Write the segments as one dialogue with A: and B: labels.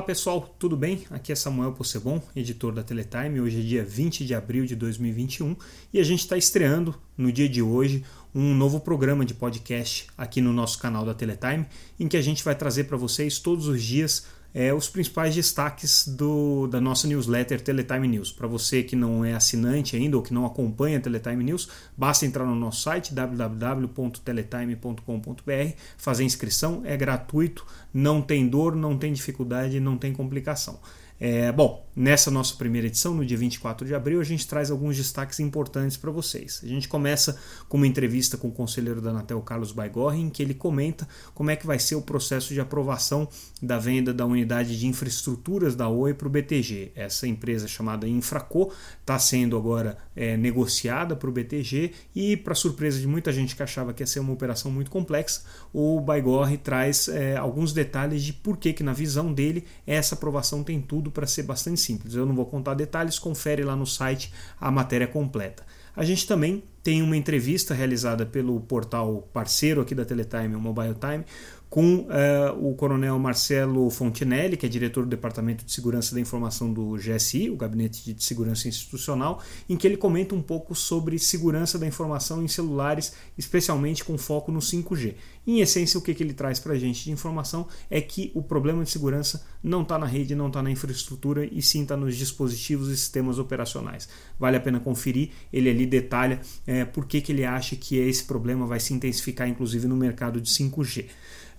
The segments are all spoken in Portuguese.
A: Olá pessoal, tudo bem? Aqui é Samuel Possebon, editor da Teletime. Hoje é dia 20 de abril de 2021 e a gente está estreando no dia de hoje um novo programa de podcast aqui no nosso canal da Teletime, em que a gente vai trazer para vocês todos os dias é, os principais destaques do, da nossa newsletter Teletime News. Para você que não é assinante ainda ou que não acompanha Teletime News, basta entrar no nosso site www.teletime.com.br, fazer inscrição, é gratuito, não tem dor, não tem dificuldade, não tem complicação. É, bom, nessa nossa primeira edição, no dia 24 de abril, a gente traz alguns destaques importantes para vocês. A gente começa com uma entrevista com o conselheiro da Anatel, Carlos Baigorri, em que ele comenta como é que vai ser o processo de aprovação da venda da unidade de infraestruturas da Oi para o BTG. Essa empresa chamada Infraco está sendo agora é, negociada para o BTG e, para surpresa de muita gente que achava que ia ser uma operação muito complexa, o Baigorri traz é, alguns detalhes de por que, que, na visão dele, essa aprovação tem tudo tudo para ser bastante simples. Eu não vou contar detalhes, confere lá no site a matéria completa. A gente também tem uma entrevista realizada pelo portal parceiro aqui da Teletime, o Mobile Time, com uh, o coronel Marcelo Fontinelli, que é diretor do Departamento de Segurança da Informação do GSI, o Gabinete de Segurança Institucional, em que ele comenta um pouco sobre segurança da informação em celulares, especialmente com foco no 5G. Em essência, o que, que ele traz para a gente de informação é que o problema de segurança não está na rede, não está na infraestrutura e sim está nos dispositivos e sistemas operacionais. Vale a pena conferir, ele ali detalha é, por que, que ele acha que esse problema vai se intensificar, inclusive no mercado de 5G.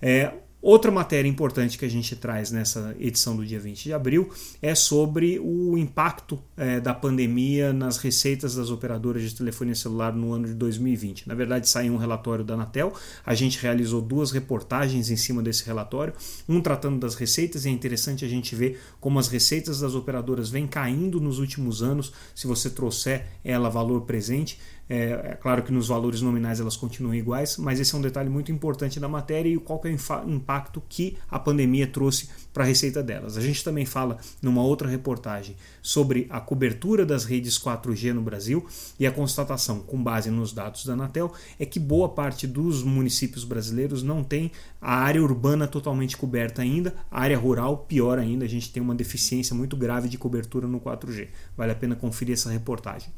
A: É, Outra matéria importante que a gente traz nessa edição do dia 20 de abril é sobre o impacto é, da pandemia nas receitas das operadoras de telefonia celular no ano de 2020. Na verdade, saiu um relatório da Anatel, a gente realizou duas reportagens em cima desse relatório, um tratando das receitas, e é interessante a gente ver como as receitas das operadoras vêm caindo nos últimos anos, se você trouxer ela valor presente. É, é, claro que nos valores nominais elas continuam iguais, mas esse é um detalhe muito importante da matéria e qual é o impacto que a pandemia trouxe para a receita delas. A gente também fala numa outra reportagem sobre a cobertura das redes 4G no Brasil e a constatação, com base nos dados da Anatel, é que boa parte dos municípios brasileiros não tem a área urbana totalmente coberta ainda, a área rural pior ainda, a gente tem uma deficiência muito grave de cobertura no 4G. Vale a pena conferir essa reportagem.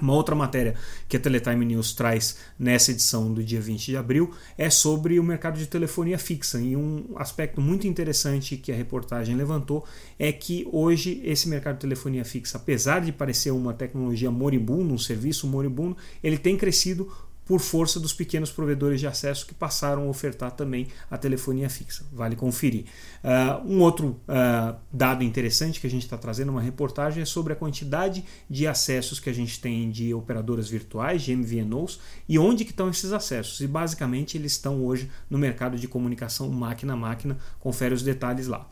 A: Uma outra matéria que a Teletime News traz nessa edição do dia 20 de abril é sobre o mercado de telefonia fixa. E um aspecto muito interessante que a reportagem levantou é que hoje esse mercado de telefonia fixa, apesar de parecer uma tecnologia moribunda, um serviço moribundo, ele tem crescido por força dos pequenos provedores de acesso que passaram a ofertar também a telefonia fixa. Vale conferir. Uh, um outro uh, dado interessante que a gente está trazendo uma reportagem é sobre a quantidade de acessos que a gente tem de operadoras virtuais, de MVNOs, e onde que estão esses acessos. E basicamente eles estão hoje no mercado de comunicação máquina a máquina. Confere os detalhes lá.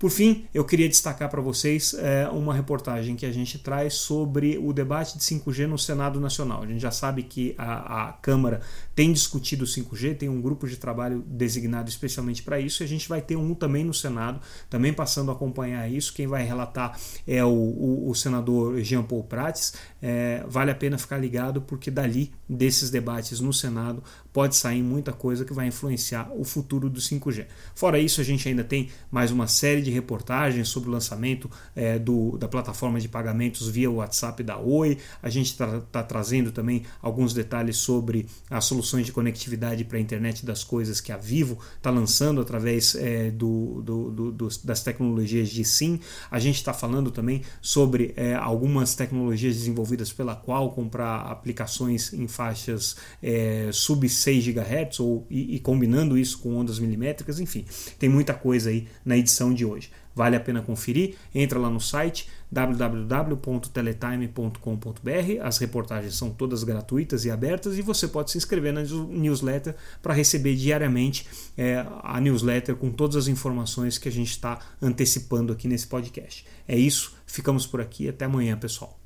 A: Por fim, eu queria destacar para vocês é, uma reportagem que a gente traz sobre o debate de 5G no Senado Nacional. A gente já sabe que a, a Câmara tem discutido o 5G, tem um grupo de trabalho designado especialmente para isso, e a gente vai ter um também no Senado, também passando a acompanhar isso. Quem vai relatar é o, o, o senador Jean Paul Prates. É, vale a pena ficar ligado, porque dali, desses debates no Senado, pode sair muita coisa que vai influenciar o futuro do 5G. Fora isso, a gente ainda tem mais uma série de de reportagens sobre o lançamento é, do, da plataforma de pagamentos via WhatsApp da Oi. A gente está tá trazendo também alguns detalhes sobre as soluções de conectividade para a internet das coisas que a Vivo está lançando através é, do, do, do, das tecnologias de SIM. A gente está falando também sobre é, algumas tecnologias desenvolvidas pela Qualcomm para aplicações em faixas é, sub 6 GHz ou, e, e combinando isso com ondas milimétricas. Enfim, tem muita coisa aí na edição de hoje hoje. Vale a pena conferir. Entra lá no site www.teletime.com.br. As reportagens são todas gratuitas e abertas e você pode se inscrever na newsletter para receber diariamente é, a newsletter com todas as informações que a gente está antecipando aqui nesse podcast. É isso, ficamos por aqui. Até amanhã, pessoal.